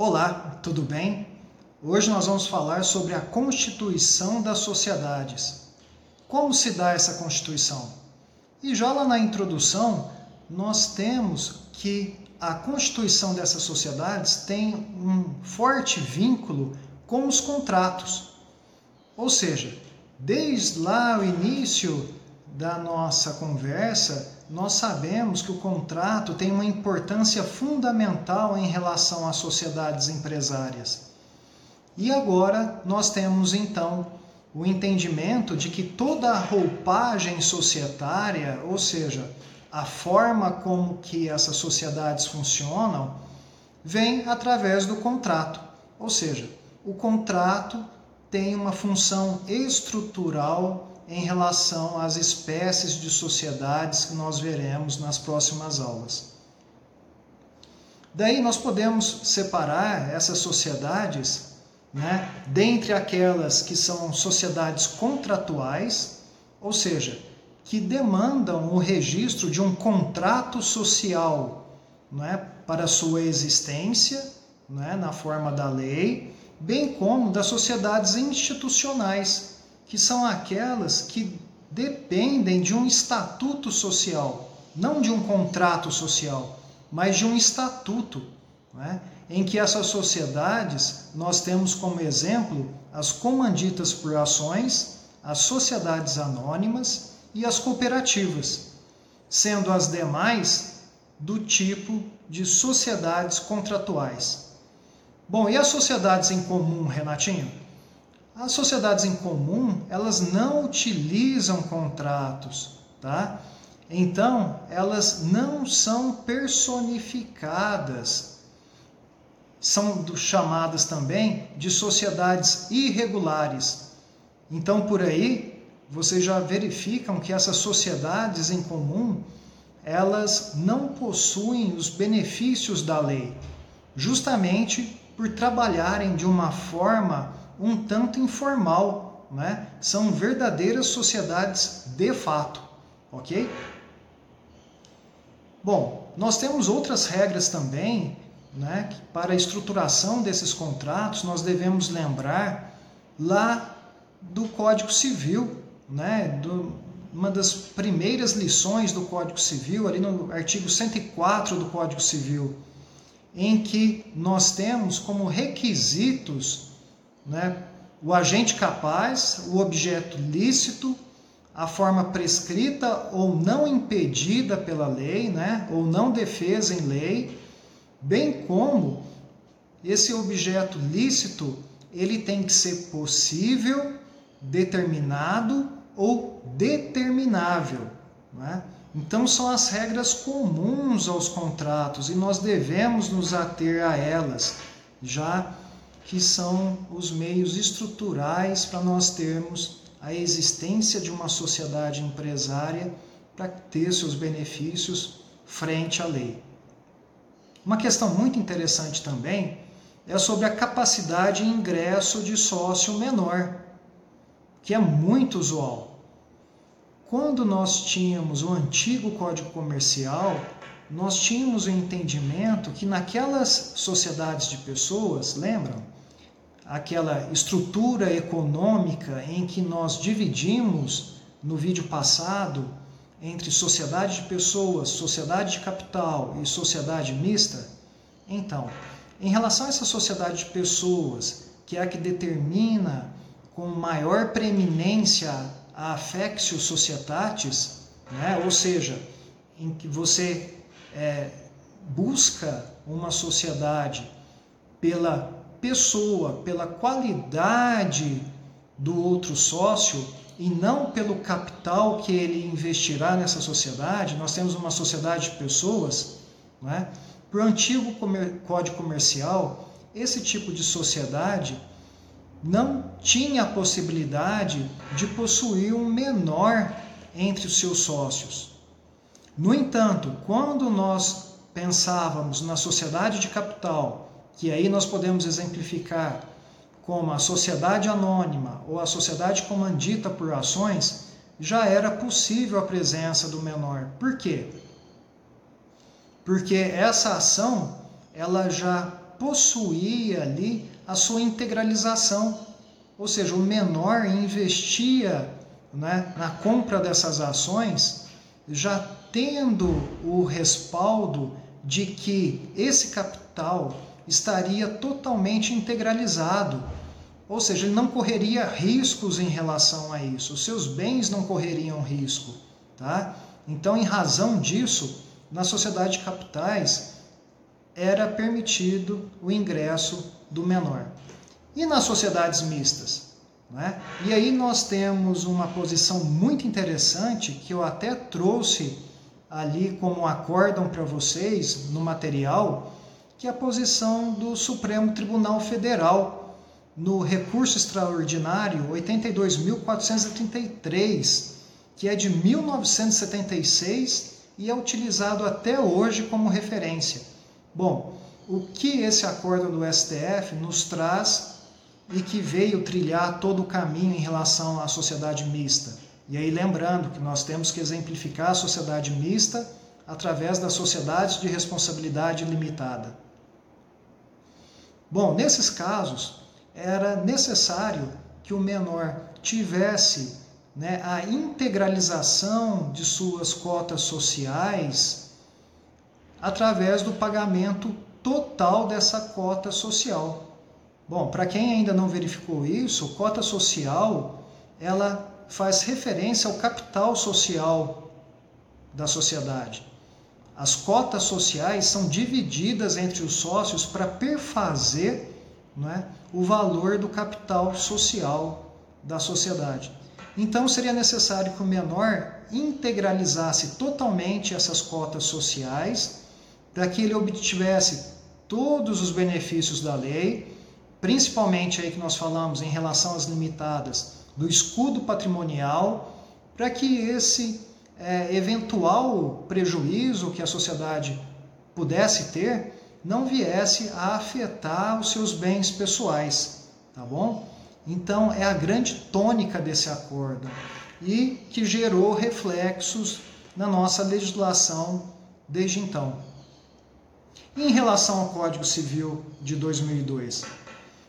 Olá, tudo bem? Hoje nós vamos falar sobre a constituição das sociedades. Como se dá essa constituição? E já lá na introdução, nós temos que a constituição dessas sociedades tem um forte vínculo com os contratos. Ou seja, desde lá o início da nossa conversa, nós sabemos que o contrato tem uma importância fundamental em relação às sociedades empresárias. E agora nós temos então o entendimento de que toda a roupagem societária, ou seja, a forma como que essas sociedades funcionam, vem através do contrato. Ou seja, o contrato tem uma função estrutural em relação às espécies de sociedades que nós veremos nas próximas aulas. Daí nós podemos separar essas sociedades né, dentre aquelas que são sociedades contratuais, ou seja, que demandam o registro de um contrato social né, para sua existência, né, na forma da lei, bem como das sociedades institucionais, que são aquelas que dependem de um estatuto social, não de um contrato social, mas de um estatuto, né? em que essas sociedades nós temos como exemplo as comanditas por ações, as sociedades anônimas e as cooperativas, sendo as demais do tipo de sociedades contratuais. Bom, e as sociedades em comum, Renatinho? As sociedades em comum, elas não utilizam contratos, tá? Então, elas não são personificadas. São chamadas também de sociedades irregulares. Então, por aí, vocês já verificam que essas sociedades em comum, elas não possuem os benefícios da lei, justamente por trabalharem de uma forma um tanto informal, né? São verdadeiras sociedades de fato, ok? Bom, nós temos outras regras também, né? Que para a estruturação desses contratos nós devemos lembrar lá do Código Civil, né? Do, uma das primeiras lições do Código Civil, ali no artigo 104 do Código Civil, em que nós temos como requisitos né? o agente capaz, o objeto lícito, a forma prescrita ou não impedida pela lei, né? ou não defesa em lei, bem como esse objeto lícito ele tem que ser possível, determinado ou determinável. Né? Então são as regras comuns aos contratos e nós devemos nos ater a elas, já que são os meios estruturais para nós termos a existência de uma sociedade empresária para ter seus benefícios frente à lei. Uma questão muito interessante também é sobre a capacidade de ingresso de sócio menor, que é muito usual. Quando nós tínhamos o antigo Código Comercial, nós tínhamos o entendimento que naquelas sociedades de pessoas, lembram? Aquela estrutura econômica em que nós dividimos no vídeo passado entre sociedade de pessoas, sociedade de capital e sociedade mista? Então, em relação a essa sociedade de pessoas, que é a que determina com maior preeminência a affectio societatis, né? ou seja, em que você é, busca uma sociedade pela pessoa, pela qualidade do outro sócio e não pelo capital que ele investirá nessa sociedade, nós temos uma sociedade de pessoas, não é? Para o antigo comer, Código Comercial, esse tipo de sociedade não tinha a possibilidade de possuir um menor entre os seus sócios. No entanto, quando nós pensávamos na sociedade de capital, que aí nós podemos exemplificar como a sociedade anônima ou a sociedade comandita por ações, já era possível a presença do menor. Por quê? Porque essa ação ela já possuía ali a sua integralização, ou seja, o menor investia né, na compra dessas ações, já tendo o respaldo de que esse capital estaria totalmente integralizado, ou seja, ele não correria riscos em relação a isso, os seus bens não correriam risco, tá? Então, em razão disso, na sociedade de capitais era permitido o ingresso do menor. E nas sociedades mistas? Né? E aí nós temos uma posição muito interessante que eu até trouxe ali como acórdão para vocês no material, que é a posição do Supremo Tribunal Federal no recurso extraordinário 82.433, que é de 1976 e é utilizado até hoje como referência. Bom, o que esse acórdão do STF nos traz e que veio trilhar todo o caminho em relação à sociedade mista? E aí lembrando que nós temos que exemplificar a sociedade mista através das sociedades de responsabilidade limitada. Bom, nesses casos, era necessário que o menor tivesse né, a integralização de suas cotas sociais através do pagamento total dessa cota social. Bom, para quem ainda não verificou isso, cota social ela faz referência ao capital social da sociedade. As cotas sociais são divididas entre os sócios para perfazer é, o valor do capital social da sociedade. Então seria necessário que o menor integralizasse totalmente essas cotas sociais para que ele obtivesse todos os benefícios da lei, principalmente aí que nós falamos em relação às limitadas do escudo patrimonial, para que esse é, eventual prejuízo que a sociedade pudesse ter não viesse a afetar os seus bens pessoais, tá bom? Então é a grande tônica desse acordo e que gerou reflexos na nossa legislação desde então. Em relação ao Código Civil de 2002,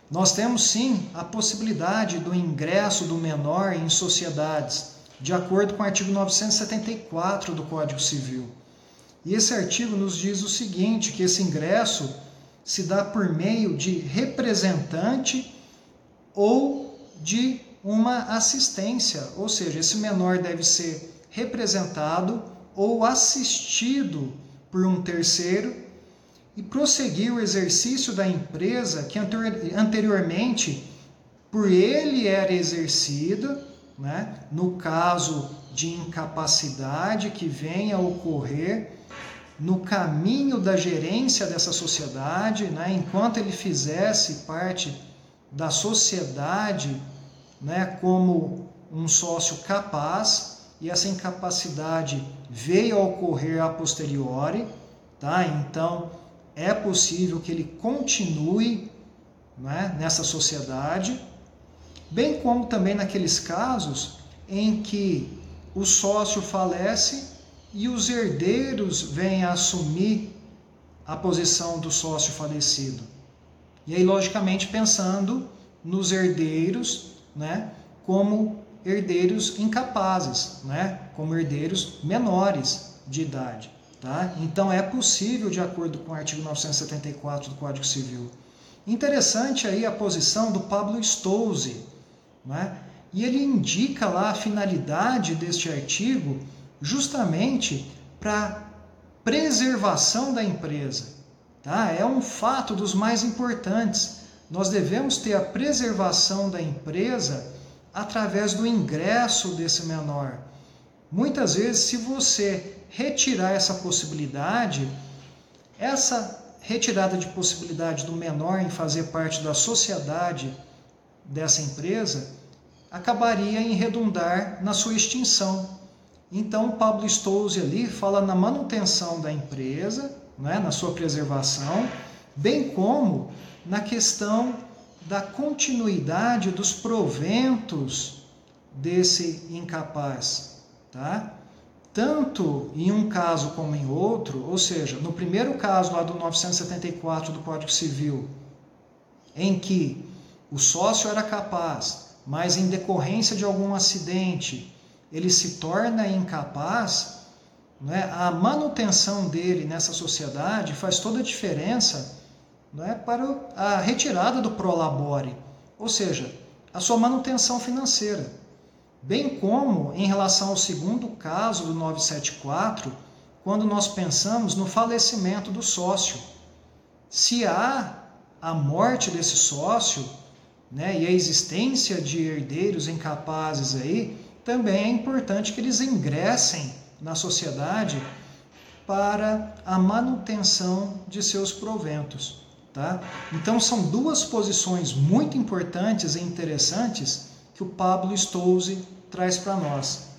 nós temos sim a possibilidade do ingresso do menor em sociedades, de acordo com o artigo 974 do Código Civil. E esse artigo nos diz o seguinte, que esse ingresso se dá por meio de representante ou de uma assistência, ou seja, esse menor deve ser representado ou assistido por um terceiro e prosseguir o exercício da empresa que anteriormente por ele era exercida, né, no caso de incapacidade que venha a ocorrer no caminho da gerência dessa sociedade, né, enquanto ele fizesse parte da sociedade né, como um sócio capaz e essa incapacidade veio a ocorrer a posteriori, tá? Então, é possível que ele continue né, nessa sociedade, bem como também naqueles casos em que o sócio falece e os herdeiros vêm a assumir a posição do sócio falecido. E aí, logicamente, pensando nos herdeiros, né, como herdeiros incapazes, né, como herdeiros menores de idade. Tá? Então é possível, de acordo com o artigo 974 do Código Civil. Interessante aí a posição do Pablo Stouze, né? e ele indica lá a finalidade deste artigo justamente para preservação da empresa. Tá? É um fato dos mais importantes. Nós devemos ter a preservação da empresa através do ingresso desse menor. Muitas vezes, se você retirar essa possibilidade, essa retirada de possibilidade do menor em fazer parte da sociedade dessa empresa acabaria em redundar na sua extinção. Então, Pablo Stouze ali fala na manutenção da empresa, né, na sua preservação, bem como na questão da continuidade dos proventos desse incapaz, tá? tanto em um caso como em outro, ou seja, no primeiro caso lá do 974 do Código Civil, em que o sócio era capaz, mas em decorrência de algum acidente ele se torna incapaz, né, a manutenção dele nessa sociedade faz toda a diferença né, para a retirada do prolabore, ou seja, a sua manutenção financeira. Bem como em relação ao segundo caso do 974, quando nós pensamos no falecimento do sócio. Se há a morte desse sócio né, e a existência de herdeiros incapazes aí, também é importante que eles ingressem na sociedade para a manutenção de seus proventos. Tá? Então são duas posições muito importantes e interessantes que o Pablo Stouze traz para nós.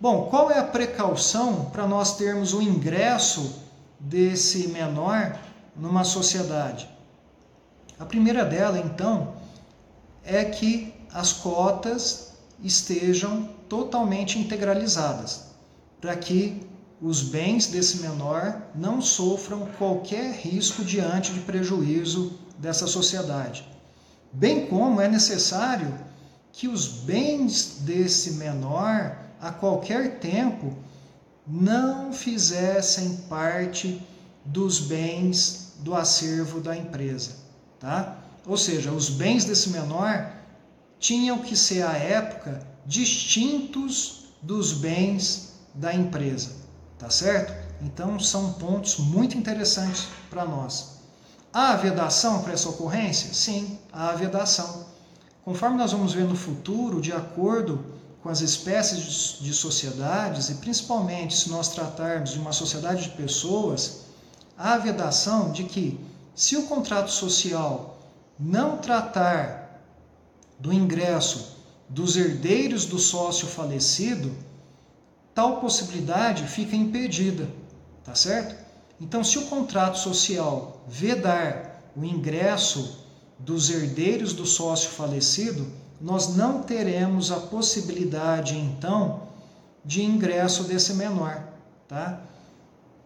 Bom, qual é a precaução para nós termos o ingresso desse menor numa sociedade? A primeira dela, então, é que as cotas estejam totalmente integralizadas, para que os bens desse menor não sofram qualquer risco diante de prejuízo dessa sociedade. Bem como é necessário que os bens desse menor, a qualquer tempo, não fizessem parte dos bens do acervo da empresa, tá? Ou seja, os bens desse menor tinham que ser à época distintos dos bens da empresa, tá certo? Então são pontos muito interessantes para nós. Há vedação para essa ocorrência? Sim, há vedação. Conforme nós vamos ver no futuro, de acordo com as espécies de sociedades, e principalmente se nós tratarmos de uma sociedade de pessoas, há vedação de que, se o contrato social não tratar do ingresso dos herdeiros do sócio falecido, tal possibilidade fica impedida, tá certo? Então, se o contrato social vedar o ingresso dos herdeiros do sócio falecido, nós não teremos a possibilidade então de ingresso desse menor, tá?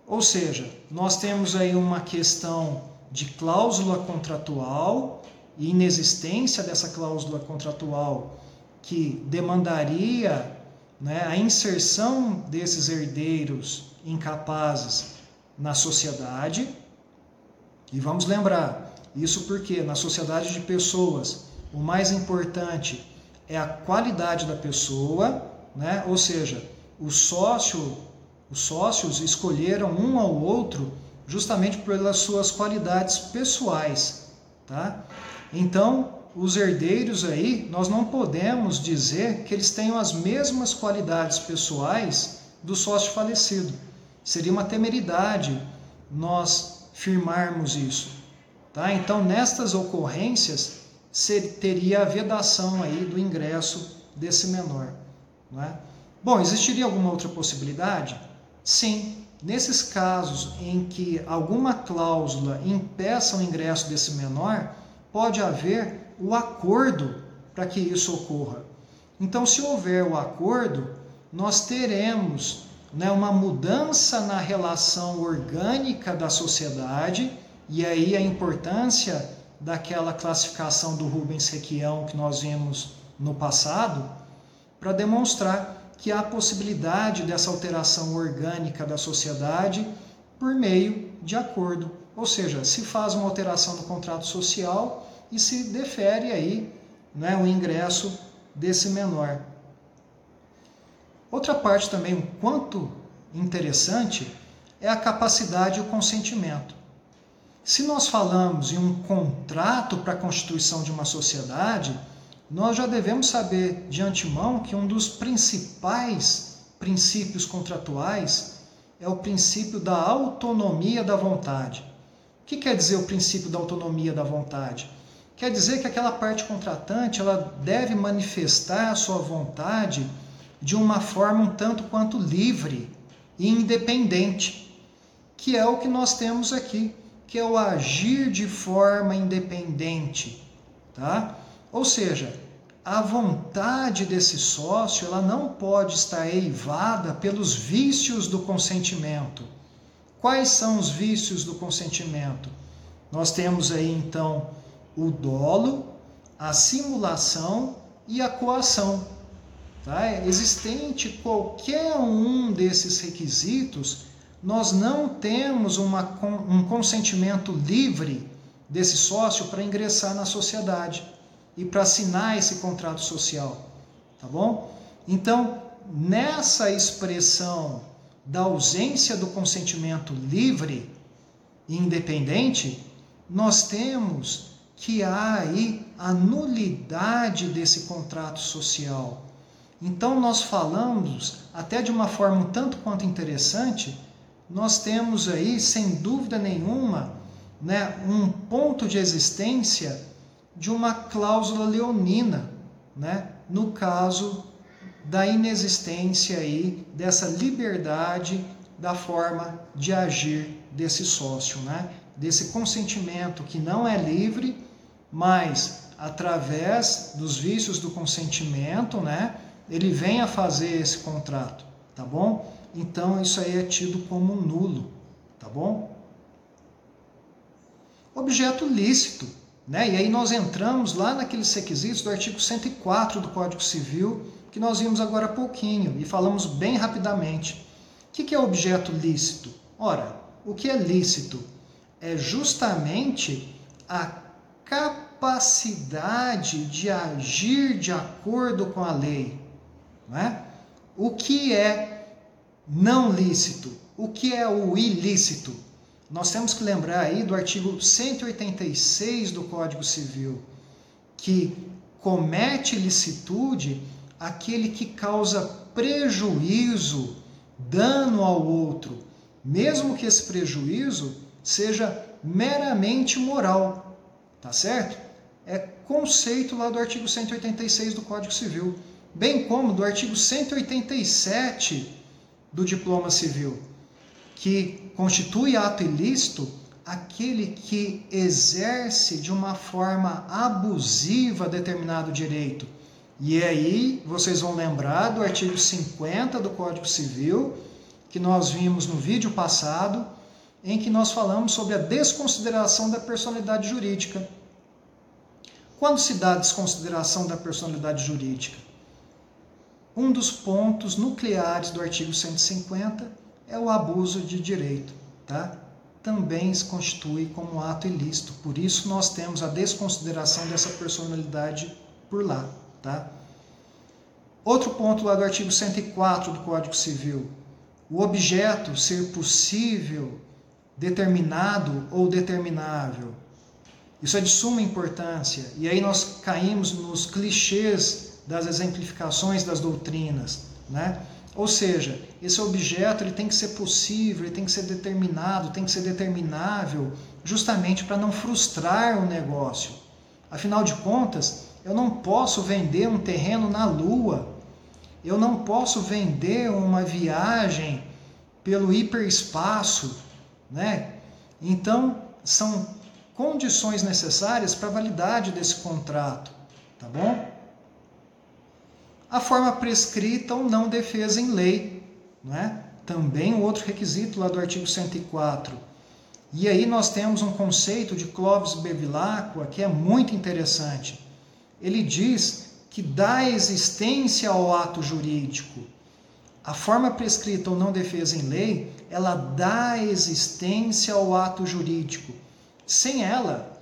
Ou seja, nós temos aí uma questão de cláusula contratual e inexistência dessa cláusula contratual que demandaria né, a inserção desses herdeiros incapazes na sociedade. E vamos lembrar, isso porque na sociedade de pessoas, o mais importante é a qualidade da pessoa, né? ou seja, o sócio, os sócios escolheram um ao outro justamente pelas suas qualidades pessoais. Tá? Então, os herdeiros aí, nós não podemos dizer que eles tenham as mesmas qualidades pessoais do sócio falecido. Seria uma temeridade nós firmarmos isso. Tá? Então, nestas ocorrências, teria a vedação aí do ingresso desse menor. Não é? Bom, existiria alguma outra possibilidade? Sim. Nesses casos em que alguma cláusula impeça o ingresso desse menor, pode haver o acordo para que isso ocorra. Então, se houver o acordo, nós teremos né, uma mudança na relação orgânica da sociedade e aí a importância daquela classificação do Rubens Requião que nós vimos no passado, para demonstrar que há possibilidade dessa alteração orgânica da sociedade por meio de acordo. Ou seja, se faz uma alteração no contrato social e se defere aí né, o ingresso desse menor. Outra parte também, um quanto interessante, é a capacidade e o consentimento. Se nós falamos em um contrato para a constituição de uma sociedade, nós já devemos saber de antemão que um dos principais princípios contratuais é o princípio da autonomia da vontade. O que quer dizer o princípio da autonomia da vontade? Quer dizer que aquela parte contratante ela deve manifestar a sua vontade de uma forma um tanto quanto livre e independente, que é o que nós temos aqui que é o agir de forma independente, tá? Ou seja, a vontade desse sócio ela não pode estar eivada pelos vícios do consentimento. Quais são os vícios do consentimento? Nós temos aí então o dolo, a simulação e a coação. Tá? Existente qualquer um desses requisitos, nós não temos uma, um consentimento livre desse sócio para ingressar na sociedade e para assinar esse contrato social, tá bom? Então, nessa expressão da ausência do consentimento livre e independente, nós temos que há aí a nulidade desse contrato social. Então, nós falamos, até de uma forma um tanto quanto interessante, nós temos aí, sem dúvida nenhuma, né, um ponto de existência de uma cláusula leonina, né? no caso da inexistência aí dessa liberdade da forma de agir desse sócio, né? desse consentimento que não é livre, mas através dos vícios do consentimento, né, ele vem a fazer esse contrato, tá bom? Então isso aí é tido como nulo, tá bom? Objeto lícito né? E aí nós entramos lá naqueles requisitos do artigo 104 do Código Civil, que nós vimos agora há pouquinho e falamos bem rapidamente. O que é objeto lícito? Ora, o que é lícito? É justamente a capacidade de agir de acordo com a lei. Não é? O que é não lícito? O que é o ilícito? Nós temos que lembrar aí do artigo 186 do Código Civil, que comete licitude aquele que causa prejuízo, dano ao outro, mesmo que esse prejuízo seja meramente moral, tá certo? É conceito lá do artigo 186 do Código Civil, bem como do artigo 187 do Diploma Civil que constitui ato ilícito aquele que exerce de uma forma abusiva determinado direito. E aí vocês vão lembrar do artigo 50 do Código Civil, que nós vimos no vídeo passado, em que nós falamos sobre a desconsideração da personalidade jurídica. Quando se dá a desconsideração da personalidade jurídica? Um dos pontos nucleares do artigo 150 é o abuso de direito, tá? Também se constitui como ato ilícito. Por isso nós temos a desconsideração dessa personalidade por lá, tá? Outro ponto lá do artigo 104 do Código Civil. O objeto ser possível, determinado ou determinável. Isso é de suma importância. E aí nós caímos nos clichês das exemplificações das doutrinas, né? Ou seja, esse objeto ele tem que ser possível, ele tem que ser determinado, tem que ser determinável, justamente para não frustrar o negócio. Afinal de contas, eu não posso vender um terreno na Lua, eu não posso vender uma viagem pelo hiperespaço, né? Então, são condições necessárias para a validade desse contrato, tá bom? A forma prescrita ou não defesa em lei. Não é? Também outro requisito lá do artigo 104. E aí nós temos um conceito de Clovis Bevilacqua que é muito interessante. Ele diz que dá existência ao ato jurídico. A forma prescrita ou não defesa em lei, ela dá existência ao ato jurídico. Sem ela,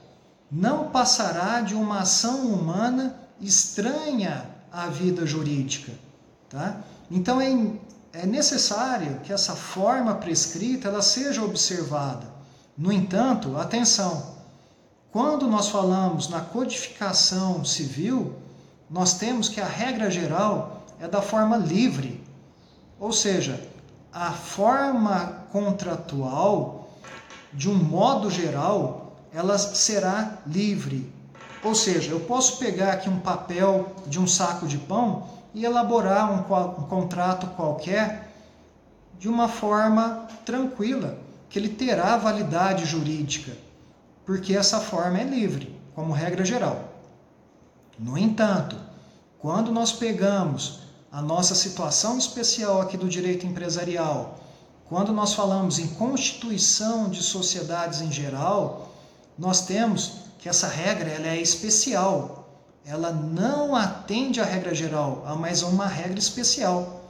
não passará de uma ação humana estranha a vida jurídica. Tá? Então é, é necessário que essa forma prescrita ela seja observada. No entanto, atenção, quando nós falamos na codificação civil, nós temos que a regra geral é da forma livre, ou seja, a forma contratual, de um modo geral, ela será livre, ou seja, eu posso pegar aqui um papel de um saco de pão e elaborar um, um contrato qualquer de uma forma tranquila, que ele terá validade jurídica, porque essa forma é livre, como regra geral. No entanto, quando nós pegamos a nossa situação especial aqui do direito empresarial, quando nós falamos em constituição de sociedades em geral, nós temos que essa regra ela é especial. Ela não atende à regra geral, a uma regra especial,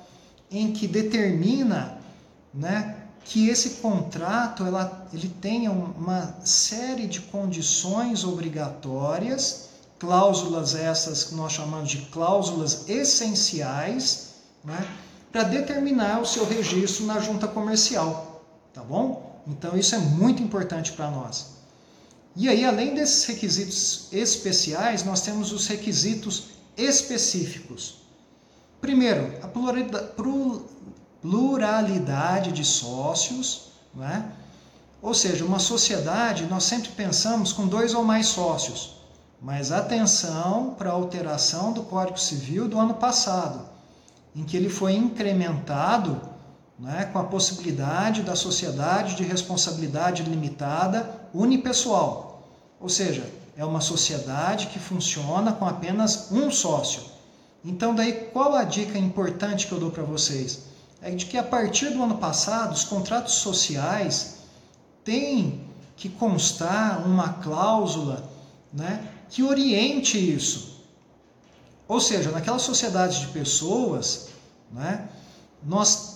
em que determina né, que esse contrato ela, ele tenha uma série de condições obrigatórias cláusulas essas que nós chamamos de cláusulas essenciais, né, para determinar o seu registro na junta comercial, tá bom? Então isso é muito importante para nós. E aí, além desses requisitos especiais, nós temos os requisitos específicos. Primeiro, a pluralidade de sócios, né? ou seja, uma sociedade nós sempre pensamos com dois ou mais sócios. Mas atenção para a alteração do Código Civil do ano passado, em que ele foi incrementado né, com a possibilidade da sociedade de responsabilidade limitada unipessoal. Ou seja, é uma sociedade que funciona com apenas um sócio. Então, daí qual a dica importante que eu dou para vocês? É de que a partir do ano passado, os contratos sociais têm que constar uma cláusula né, que oriente isso. Ou seja, naquela sociedade de pessoas, né, nós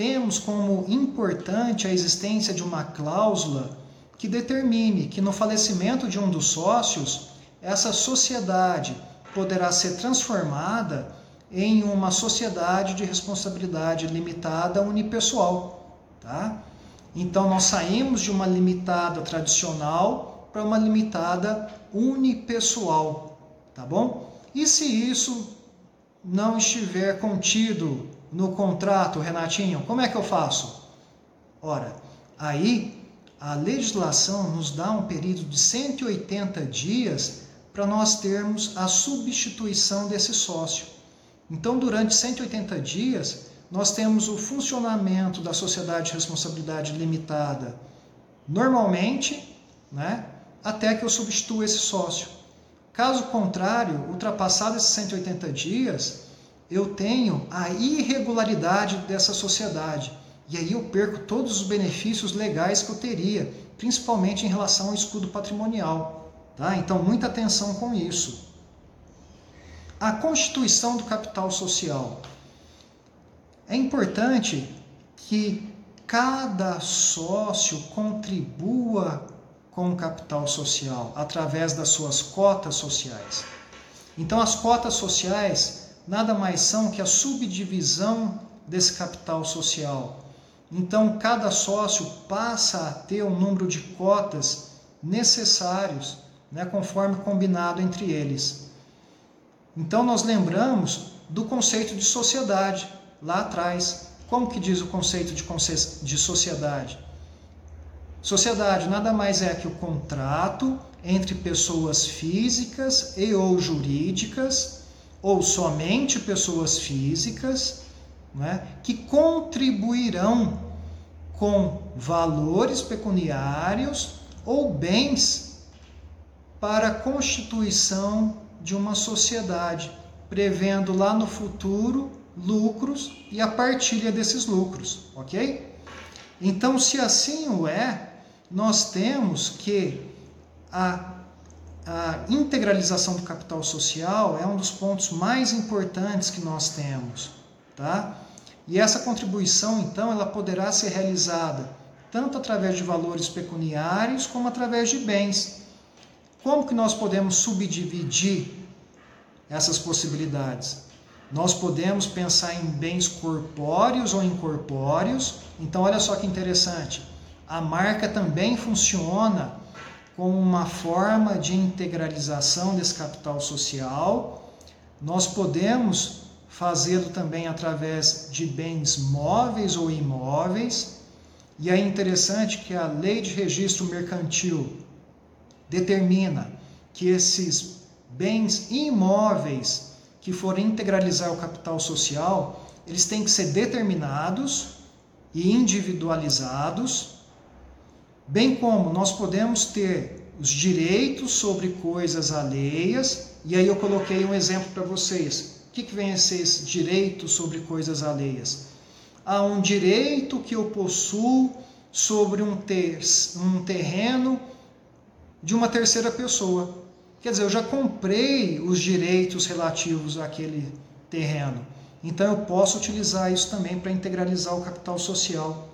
temos como importante a existência de uma cláusula que determine que no falecimento de um dos sócios, essa sociedade poderá ser transformada em uma sociedade de responsabilidade limitada unipessoal, tá? Então nós saímos de uma limitada tradicional para uma limitada unipessoal, tá bom? E se isso não estiver contido no contrato, Renatinho, como é que eu faço? Ora, aí a legislação nos dá um período de 180 dias para nós termos a substituição desse sócio. Então, durante 180 dias, nós temos o funcionamento da sociedade de responsabilidade limitada normalmente, né? até que eu substitua esse sócio. Caso contrário, ultrapassado esses 180 dias, eu tenho a irregularidade dessa sociedade. E aí eu perco todos os benefícios legais que eu teria, principalmente em relação ao escudo patrimonial. Tá? Então, muita atenção com isso. A constituição do capital social. É importante que cada sócio contribua com o capital social através das suas cotas sociais. Então, as cotas sociais nada mais são que a subdivisão desse capital social. Então, cada sócio passa a ter o número de cotas necessários, né, conforme combinado entre eles. Então, nós lembramos do conceito de sociedade lá atrás. Como que diz o conceito de, de sociedade? Sociedade nada mais é que o contrato entre pessoas físicas e ou jurídicas, ou somente pessoas físicas, né, que contribuirão com valores pecuniários ou bens para a constituição de uma sociedade, prevendo lá no futuro lucros e a partilha desses lucros, ok? Então, se assim o é, nós temos que a, a integralização do capital social é um dos pontos mais importantes que nós temos, tá? E essa contribuição, então, ela poderá ser realizada tanto através de valores pecuniários como através de bens. Como que nós podemos subdividir essas possibilidades? Nós podemos pensar em bens corpóreos ou incorpóreos. Então, olha só que interessante a marca também funciona como uma forma de integralização desse capital social. Nós podemos fazê-lo também através de bens móveis ou imóveis. E é interessante que a Lei de Registro Mercantil determina que esses bens imóveis que forem integralizar o capital social, eles têm que ser determinados e individualizados bem como nós podemos ter os direitos sobre coisas alheias, e aí eu coloquei um exemplo para vocês, O que, que vem a ser esse direito sobre coisas alheias? Há um direito que eu possuo sobre um, ter, um terreno de uma terceira pessoa. Quer dizer, eu já comprei os direitos relativos àquele terreno. Então eu posso utilizar isso também para integralizar o capital social.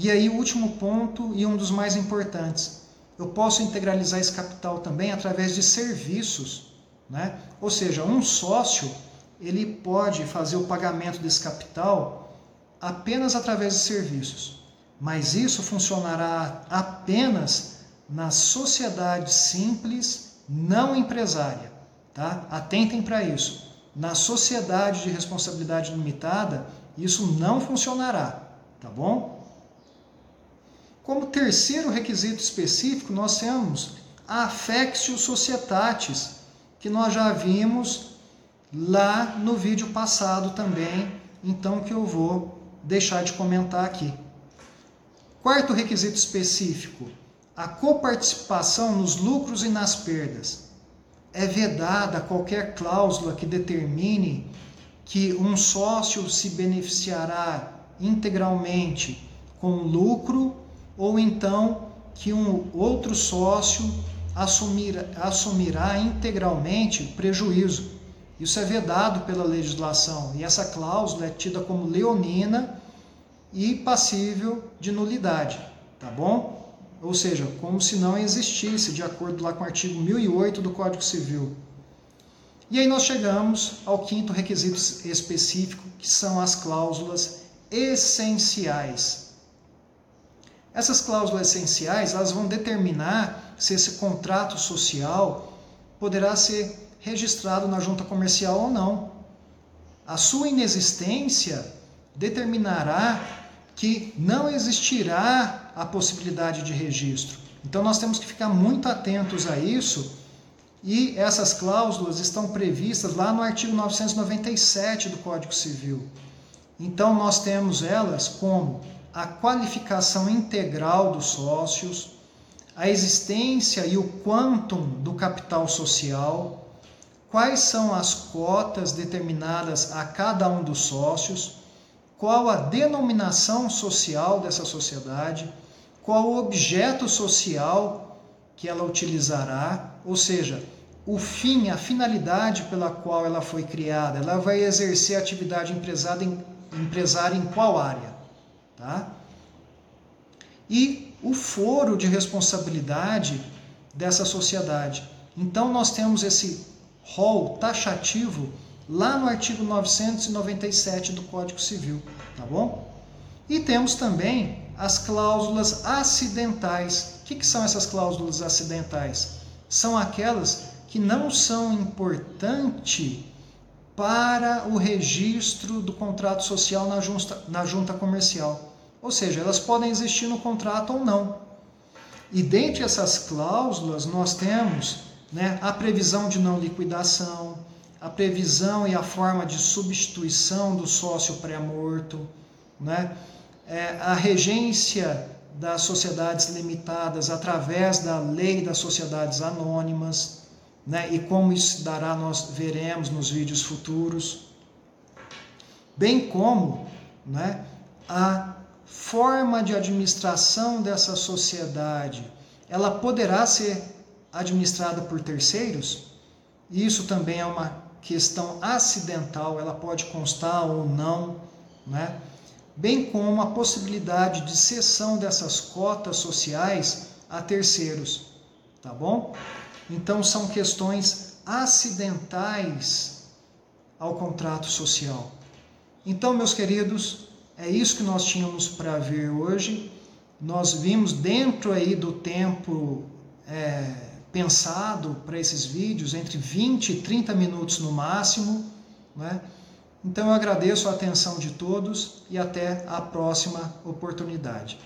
E aí o último ponto e um dos mais importantes, eu posso integralizar esse capital também através de serviços, né? Ou seja, um sócio ele pode fazer o pagamento desse capital apenas através de serviços, mas isso funcionará apenas na sociedade simples não empresária, tá? Atentem para isso. Na sociedade de responsabilidade limitada, isso não funcionará, tá bom? Como terceiro requisito específico, nós temos a affectio societatis, que nós já vimos lá no vídeo passado também, então que eu vou deixar de comentar aqui. Quarto requisito específico, a coparticipação nos lucros e nas perdas é vedada qualquer cláusula que determine que um sócio se beneficiará integralmente com lucro ou então que um outro sócio assumirá, assumirá integralmente prejuízo. Isso é vedado pela legislação e essa cláusula é tida como leonina e passível de nulidade, tá bom? ou seja, como se não existisse, de acordo lá com o artigo 1008 do Código Civil. E aí nós chegamos ao quinto requisito específico, que são as cláusulas essenciais. Essas cláusulas essenciais, elas vão determinar se esse contrato social poderá ser registrado na junta comercial ou não. A sua inexistência determinará que não existirá a possibilidade de registro. Então nós temos que ficar muito atentos a isso e essas cláusulas estão previstas lá no artigo 997 do Código Civil. Então nós temos elas como a qualificação integral dos sócios, a existência e o quantum do capital social, quais são as cotas determinadas a cada um dos sócios, qual a denominação social dessa sociedade, qual o objeto social que ela utilizará, ou seja, o fim, a finalidade pela qual ela foi criada, ela vai exercer atividade empresária em, empresária em qual área, tá? E o foro de responsabilidade dessa sociedade. Então nós temos esse rol taxativo lá no artigo 997 do Código Civil, tá bom? E temos também as cláusulas acidentais. O que, que são essas cláusulas acidentais? São aquelas que não são importantes para o registro do contrato social na junta, na junta comercial. Ou seja, elas podem existir no contrato ou não. E dentre essas cláusulas, nós temos né, a previsão de não liquidação, a previsão e a forma de substituição do sócio pré-morto, né? É, a regência das sociedades limitadas através da lei das sociedades anônimas, né? e como isso dará, nós veremos nos vídeos futuros, bem como né? a forma de administração dessa sociedade, ela poderá ser administrada por terceiros? Isso também é uma questão acidental, ela pode constar ou não, né? bem como a possibilidade de cessão dessas cotas sociais a terceiros, tá bom? Então são questões acidentais ao contrato social. Então, meus queridos, é isso que nós tínhamos para ver hoje. Nós vimos dentro aí do tempo é, pensado para esses vídeos, entre 20 e 30 minutos no máximo. Né? Então eu agradeço a atenção de todos e até a próxima oportunidade.